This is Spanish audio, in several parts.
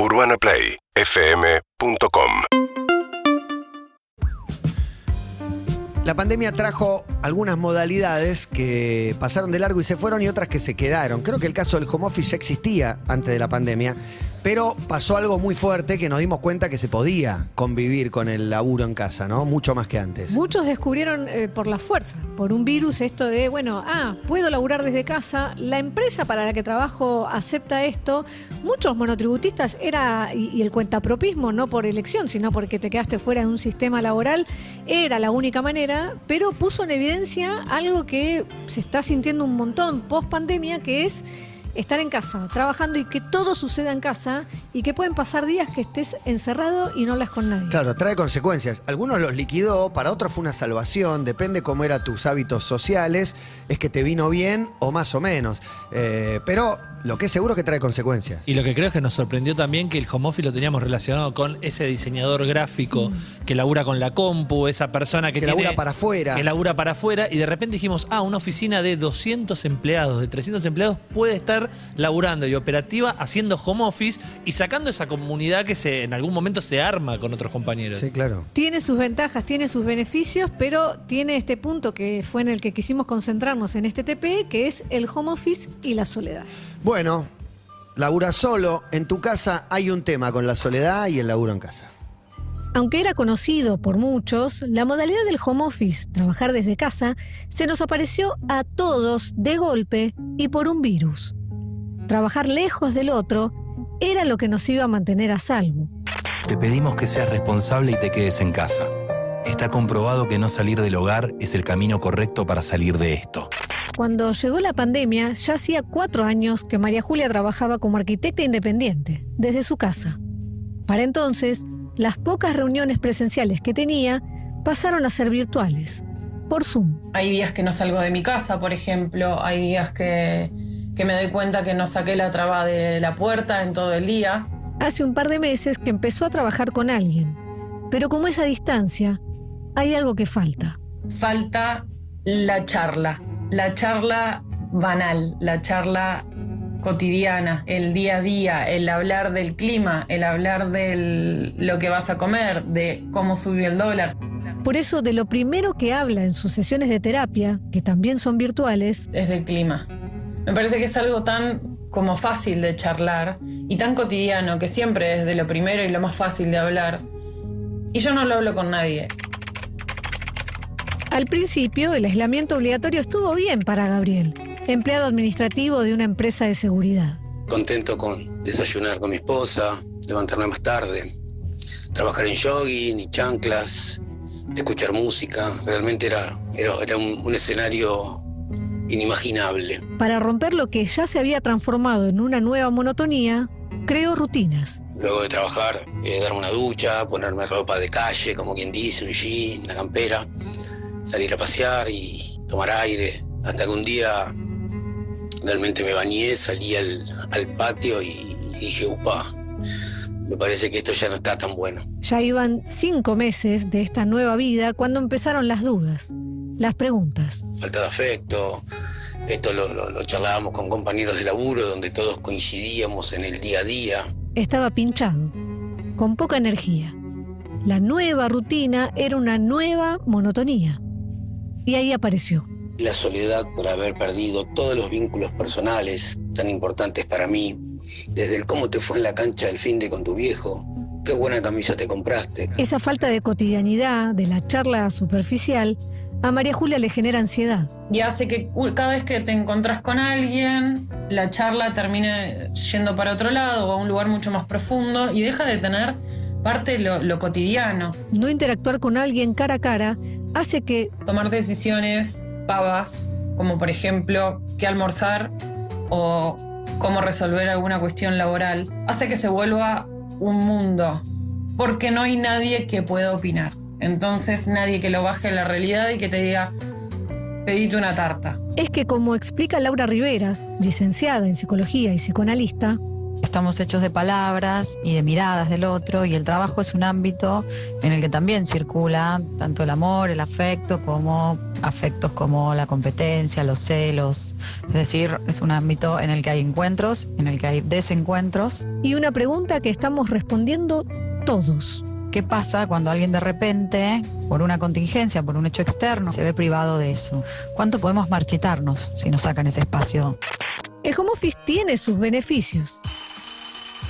UrbanaPlayFM.com La pandemia trajo algunas modalidades que pasaron de largo y se fueron y otras que se quedaron. Creo que el caso del home office ya existía antes de la pandemia, pero pasó algo muy fuerte que nos dimos cuenta que se podía convivir con el laburo en casa, ¿no? Mucho más que antes. Muchos descubrieron eh, por la fuerza, por un virus, esto de, bueno, ah, puedo laburar desde casa, la empresa para la que trabajo acepta esto. Muchos monotributistas era, y, y el cuentapropismo, no por elección, sino porque te quedaste fuera de un sistema laboral, era la única manera, pero puso en evidencia algo que se está sintiendo un montón post pandemia, que es estar en casa, trabajando y que todo suceda en casa y que pueden pasar días que estés encerrado y no hablas con nadie. Claro, trae consecuencias. Algunos los liquidó, para otros fue una salvación, depende cómo eran tus hábitos sociales, es que te vino bien o más o menos. Eh, pero lo que es seguro que trae consecuencias. Y lo que creo es que nos sorprendió también que el home office lo teníamos relacionado con ese diseñador gráfico que labura con la compu, esa persona que, Que tiene- labura para afuera. Que labura para afuera y de repente dijimos, ah, una oficina de 200 empleados, de 300 empleados puede estar laburando y operativa haciendo home office y sacando esa comunidad que se, en algún momento se arma con otros compañeros. Sí, claro. Tiene sus ventajas, tiene sus beneficios, pero tiene este punto que fue en el que quisimos concentrarnos en este TP, que es el home office y la soledad. Bueno, labura solo, en tu casa hay un tema con la soledad y el laburo en casa. Aunque era conocido por muchos, la modalidad del home office, trabajar desde casa, se nos apareció a todos de golpe y por un virus. Trabajar lejos del otro era lo que nos iba a mantener a salvo. Te pedimos que seas responsable y te quedes en casa. Está comprobado que no salir del hogar es el camino correcto para salir de esto. Cuando llegó la pandemia, ya hacía cuatro años que María Julia trabajaba como arquitecta independiente, desde su casa. Para entonces, las pocas reuniones presenciales que tenía pasaron a ser virtuales, por Zoom. Hay días que no salgo de mi casa, por ejemplo. Hay días que, que me doy cuenta que no saqué la traba de la puerta en todo el día. Hace un par de meses que empezó a trabajar con alguien, pero como esa distancia, hay algo que falta. Falta la charla. La charla banal, la charla cotidiana, el día a día, el hablar del clima, el hablar de lo que vas a comer, de cómo subió el dólar. Por eso, de lo primero que habla en sus sesiones de terapia, que también son virtuales, es del clima. Me parece que es algo tan como fácil de charlar y tan cotidiano que siempre es de lo primero y lo más fácil de hablar. Y yo no lo hablo con nadie. Al principio, el aislamiento obligatorio estuvo bien para Gabriel, empleado administrativo de una empresa de seguridad. Contento con desayunar con mi esposa, levantarme más tarde, trabajar en jogging y chanclas, escuchar música. Realmente era, era, era un, un escenario inimaginable. Para romper lo que ya se había transformado en una nueva monotonía, creó rutinas. Luego de trabajar, eh, darme una ducha, ponerme ropa de calle, como quien dice, un jean, una campera, salir a pasear y tomar aire. Hasta que un día realmente me bañé, salí al, al patio y, y dije, upa, me parece que esto ya no está tan bueno. Ya iban cinco meses de esta nueva vida cuando empezaron las dudas, las preguntas. Falta de afecto, esto lo, lo- lo charlábamos con compañeros de laburo donde todos coincidíamos en el día a día. Estaba pinchado, con poca energía. La nueva rutina era una nueva monotonía. Y ahí apareció. La soledad por haber perdido todos los vínculos personales tan importantes para mí, desde el cómo te fue en la cancha del fin de con tu viejo, qué buena camisa te compraste, Esa falta de cotidianidad, de la charla superficial, a María Julia le genera ansiedad. Y hace que cada vez que te encontrás con alguien, la charla termine yendo para otro lado o a un lugar mucho más profundo y deja de tener parte lo cotidiano. No interactuar con alguien cara a cara hace que Tomar decisiones pavas, como por ejemplo qué almorzar o cómo resolver alguna cuestión laboral, hace que se vuelva un mundo, porque no hay nadie que pueda opinar. Entonces nadie que lo baje a la realidad y que te diga, pedite una tarta. es que como explica Laura Rivera, licenciada en psicología y psicoanalista, Estamos hechos de palabras y de miradas del otro y el trabajo es un ámbito en el que también circula tanto el amor, el afecto, como afectos como la competencia, los celos. Es decir, es un ámbito en el que hay encuentros, en el que hay desencuentros. Y una pregunta que estamos respondiendo todos. ¿Qué pasa cuando alguien de repente, por una contingencia, por un hecho externo, se ve privado de eso? ¿Cuánto podemos marchitarnos si nos sacan ese espacio? El home office tiene sus beneficios.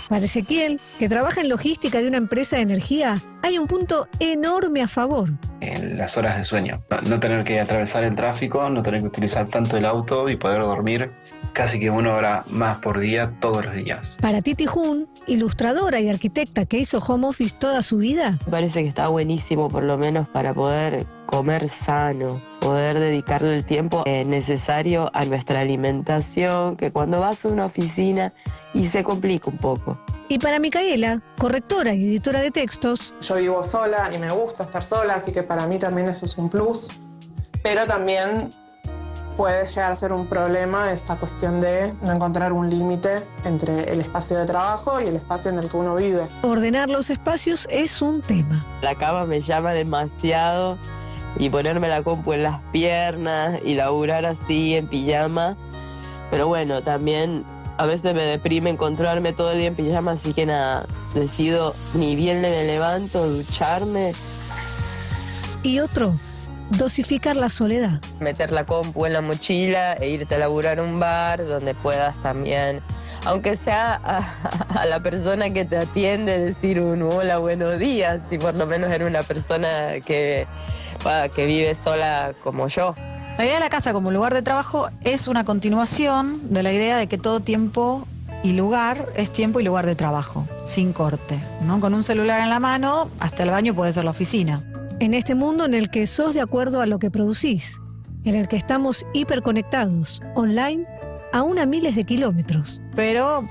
Para Ezequiel, que trabaja en logística de una empresa de energía, hay un punto enorme a favor. En las horas de sueño. No tener que atravesar el tráfico, no tener que utilizar tanto el auto y poder dormir casi que una hora más por día todos los días. Para Titi Jun, ilustradora y arquitecta que hizo home office toda su vida, Me parece que está buenísimo por lo menos para poder comer sano, poder dedicarle el tiempo eh, necesario a nuestra alimentación, que cuando vas a una oficina y se complica un poco. y para Micaela, correctora y editora de textos, Yo vivo sola y me gusta estar sola, así que para mí también eso es un plus. Pero también puede llegar a ser un problema esta cuestión de no encontrar un límite entre el espacio de trabajo y el espacio en el que uno vive. ordenar los espacios es un tema. La cama me llama demasiado y ponerme la compu en las piernas y laburar así en pijama. Pero bueno, también a veces me deprime encontrarme todo el día en pijama, así que nada, decido ni bien me levanto, ducharme, Y otro, dosificar la soledad. meter la compu en la mochila e irte a laburar a un bar donde puedas también, aunque sea a, a la persona que te atiende, decir un hola, buenos días, si por lo menos era una persona que, que vive sola como yo. La idea de la casa como lugar de trabajo es una continuación de la idea de que todo tiempo y lugar es tiempo y lugar de trabajo, sin corte. ¿no? Con un celular en la mano, hasta el baño puede ser la oficina. En este mundo en el que sos de acuerdo a lo que producís, en el que estamos hiperconectados, online, aún a miles de kilómetros. Pero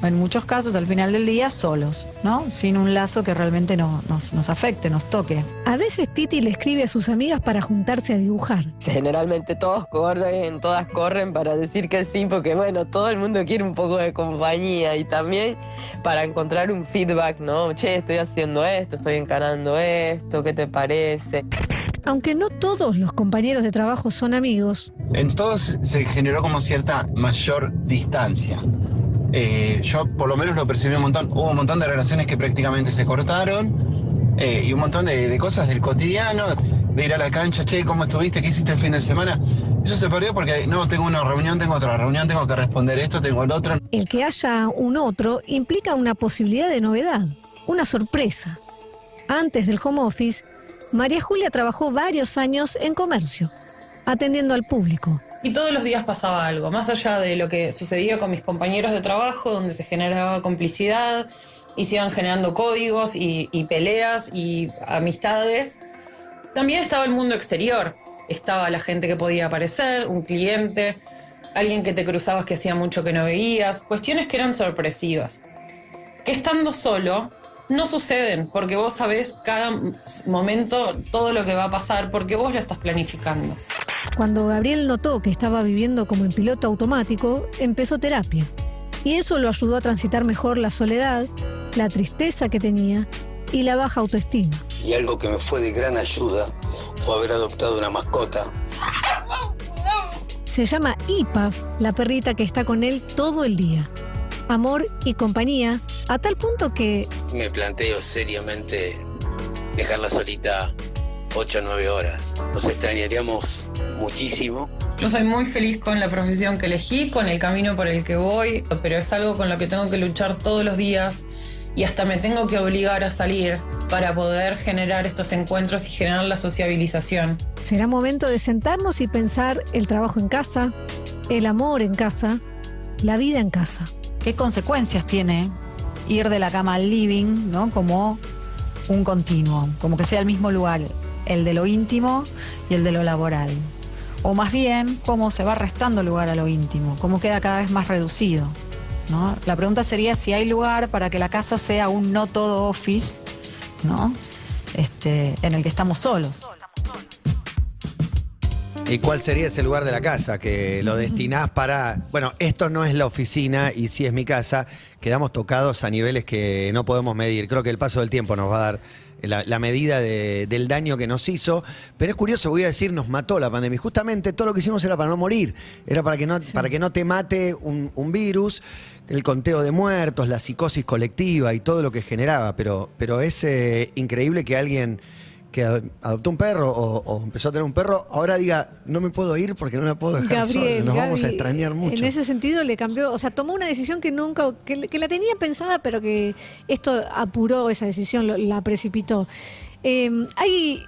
en muchos casos, al final del día, solos, ¿no? Sin un lazo que realmente no- nos, nos afecte, nos toque. A veces Titi le escribe a sus amigas para juntarse a dibujar. Generalmente todos corren, todas corren para decir que sí, porque bueno, todo el mundo quiere un poco de compañía y también para encontrar un feedback, ¿no? Che, estoy haciendo esto, estoy encarando esto, ¿qué te parece? Aunque no todos los compañeros de trabajo son amigos, En todos se generó como cierta mayor distancia. Eh, yo por lo menos lo percibí un montón. Hubo un montón de relaciones que prácticamente se cortaron eh, y un montón de, de cosas del cotidiano, de ir a la cancha, che, ¿cómo estuviste? ¿Qué hiciste el fin de semana? Eso se perdió porque no, tengo una reunión, tengo otra reunión, tengo que responder esto, tengo el otro. el que haya un otro implica una posibilidad de novedad, una sorpresa. Antes del home office, María Julia trabajó varios años en comercio, atendiendo al público. Y todos los días pasaba algo, más allá de lo que sucedía con mis compañeros de trabajo, donde se generaba complicidad y se iban generando códigos y, y peleas y amistades. También estaba el mundo exterior. Estaba la gente que podía aparecer, un cliente, alguien que te cruzabas que hacía mucho que no veías, cuestiones que eran sorpresivas. Que estando solo no suceden, porque vos sabés cada momento todo lo que va a pasar, porque vos lo estás planificando. Cuando Gabriel notó que estaba viviendo como en piloto automático, empezó terapia. Y eso lo ayudó a transitar mejor la soledad, la tristeza que tenía y la baja autoestima. Y algo que me fue de gran ayuda fue haber adoptado una mascota. Se llama Ipa, la perrita que está con él todo el día. Amor y compañía, a tal punto que Me planteo seriamente dejarla solita 8 o 9 horas. Nos extrañaríamos muchísimo. Yo soy muy feliz con la profesión que elegí, con el camino por el que voy, pero es algo con lo que tengo que luchar todos los días y hasta me tengo que obligar a salir para poder generar estos encuentros y generar la sociabilización. será momento de sentarnos y pensar el trabajo en casa, el amor en casa, la vida en casa. ¿Qué consecuencias tiene ir de la cama al living, ¿no? Como un continuo, como que sea el mismo lugar, el de lo íntimo y el de lo laboral. O más bien, cómo se va restando lugar a lo íntimo, cómo queda cada vez más reducido. ¿no? La pregunta sería si hay lugar para que la casa sea un no todo office, ¿no? Este, en el que estamos solos. ¿Y cuál sería ese lugar de la casa? Que lo destinás para. Bueno, esto no es la oficina y sí es mi casa. Quedamos tocados a niveles que no podemos medir. Creo que el paso del tiempo nos va a dar la, la medida de- del daño que nos hizo. Pero es curioso, voy a decir, nos mató la pandemia. Justamente todo lo que hicimos era para no morir. Era para que no, para que no te mate un, un virus. El conteo de muertos, la psicosis colectiva y todo lo que generaba. Pero, pero es eh, increíble que alguien que ad- adoptó un perro o, o empezó a tener un perro, ahora diga, no me puedo ir porque no la puedo dejar Gabriel, sola. Nos vamos a extrañar mucho. En ese sentido le cambió, o sea, tomó una decisión que nunca, que, que la tenía pensada, pero que esto apuró esa decisión, lo- la precipitó. Eh, hay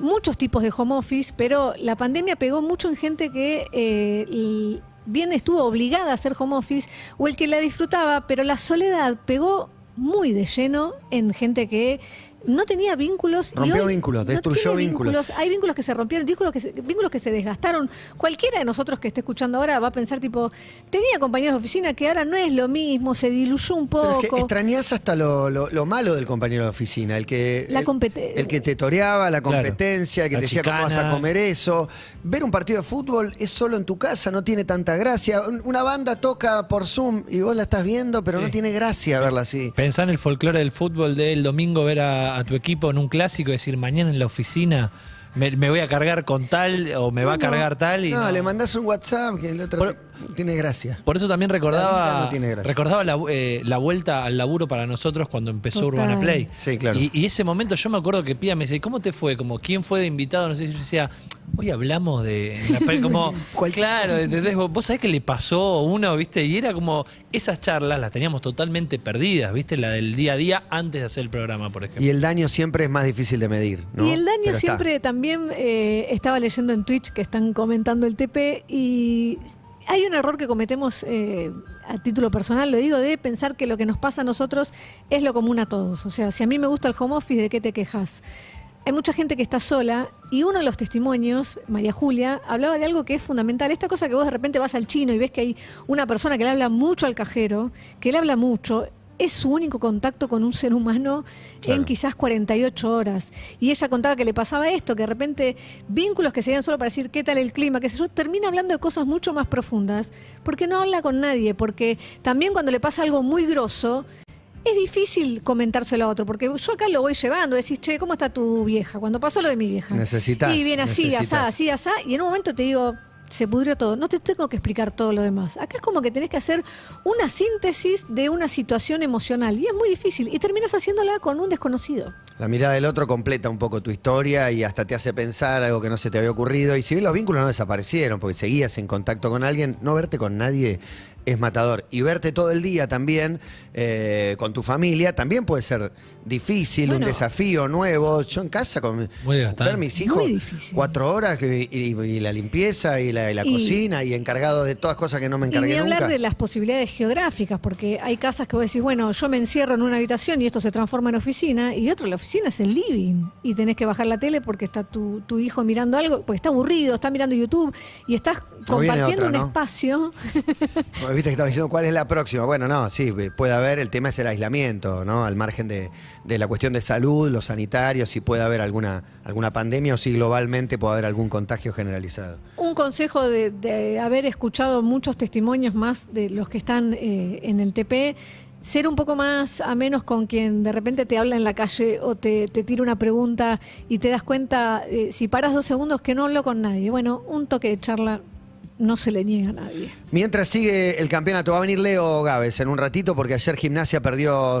muchos tipos de home office, pero la pandemia pegó mucho en gente que eh, bien estuvo obligada a hacer home office o el que la disfrutaba, pero la soledad pegó muy de lleno en gente que no tenía vínculos. y Rompió hoy vínculos, no destruyó tiene vínculos. Hay vínculos que se rompieron, vínculos que se, vínculos que se desgastaron. Cualquiera de nosotros que esté escuchando ahora va a pensar tipo, tenía compañeros de oficina que ahora no es lo mismo, se diluyó un Pero poco. es que extrañás hasta lo, lo- lo malo del compañero de oficina, el que, La el, el que te toreaba, la Claro. competencia, el que La te decía cómo vas a comer eso. Ver un partido de fútbol es solo en tu casa, no tiene tanta gracia. Un- Una banda toca por Zoom y vos la estás viendo, pero no tiene gracia verla así. Pensá en el folclore del fútbol del domingo, ver a, a tu equipo en un clásico y decir, mañana en la oficina me, me voy a cargar con tal o me va a cargar tal. Y no, no. le mandás un WhatsApp que el otro Por- tiene gracia. Por eso también La recordaba, no tiene gracia. recordaba la, eh, la vuelta al laburo para nosotros cuando empezó Total. Urbana Play. Sí, claro. Y, y ese momento yo me acuerdo que Pía me decía, ¿cómo te fue? Como, ¿quién fue de invitado? No sé si yo decía, hoy hablamos de... la como, claro, ¿entendés? Vos, vos sabés que le pasó a uno, ¿viste? Y era como, esas charlas las teníamos totalmente perdidas, ¿viste? La del día a día antes de hacer el programa, por ejemplo. Y el daño siempre es más difícil de medir. ¿no? Y el daño Pero está. siempre también eh, estaba leyendo en Twitch que están comentando el TP y hay un error que cometemos eh, a título personal, lo digo, de pensar que lo que nos pasa a nosotros es lo común a todos. O sea, si a mí me gusta el home office, ¿de qué te quejas? Hay mucha gente que está sola y uno de los testimonios, María Julia, hablaba de algo que es fundamental. Esta cosa que vos de repente vas al chino y ves que hay una persona que le habla mucho al cajero, que le habla mucho, es su único contacto con un ser humano Claro. en quizás 48 horas. Y ella contaba que le pasaba esto, que de repente vínculos que serían solo para decir qué tal el clima, qué sé yo, termina hablando de cosas mucho más profundas, porque no habla con nadie, porque también cuando le pasa algo muy grosso, es difícil comentárselo a otro, porque yo acá lo voy llevando, decís, che, ¿cómo está tu vieja? Cuando pasó lo de mi vieja. Necesitas, Y viene así, asá, necesitas. así, asá, y en un momento te digo, se pudrió todo. No te tengo que explicar todo lo demás. Acá es como que tenés que hacer una síntesis de una situación emocional, y es muy difícil, y terminas haciéndola con un desconocido. La mirada del otro completa un poco tu historia y hasta te hace pensar algo que no se te había ocurrido. Y si bien los vínculos no desaparecieron, porque seguías en contacto con alguien, no verte con nadie es matador. Y verte todo el día también eh, con tu familia también puede ser difícil, un desafío nuevo. Yo en casa con ver mis hijos cuatro horas y, y la limpieza y la, y la Y- cocina y encargado de todas cosas que no me Y ni encargué hablar nunca. de las posibilidades geográficas, porque hay casas que vos decís, bueno, yo me encierro en una habitación y esto se transforma en oficina, y otro, la oficina es el living, y tenés que bajar la tele porque está tu, tu hijo mirando algo, porque está aburrido, está mirando YouTube, y estás compartiendo un ¿no? espacio. Viste que estaba diciendo cuál es la próxima. Bueno, no, sí, puede haber, el tema es el aislamiento, ¿no? Al margen de, de la cuestión de salud, los sanitarios, si puede haber alguna, alguna pandemia o si globalmente puede haber algún contagio generalizado. Un consejo de, de haber escuchado muchos testimonios más de los que están eh, en el TP, ser un poco más a menos con quien de repente te habla en la calle o te, te tira una pregunta y te das cuenta, eh, si paras dos segundos, que no hablo con nadie. Bueno, un toque de charla no se le niega a nadie. Mientras sigue el campeonato, va a venir Leo Gávez en un ratito porque ayer Gimnasia perdió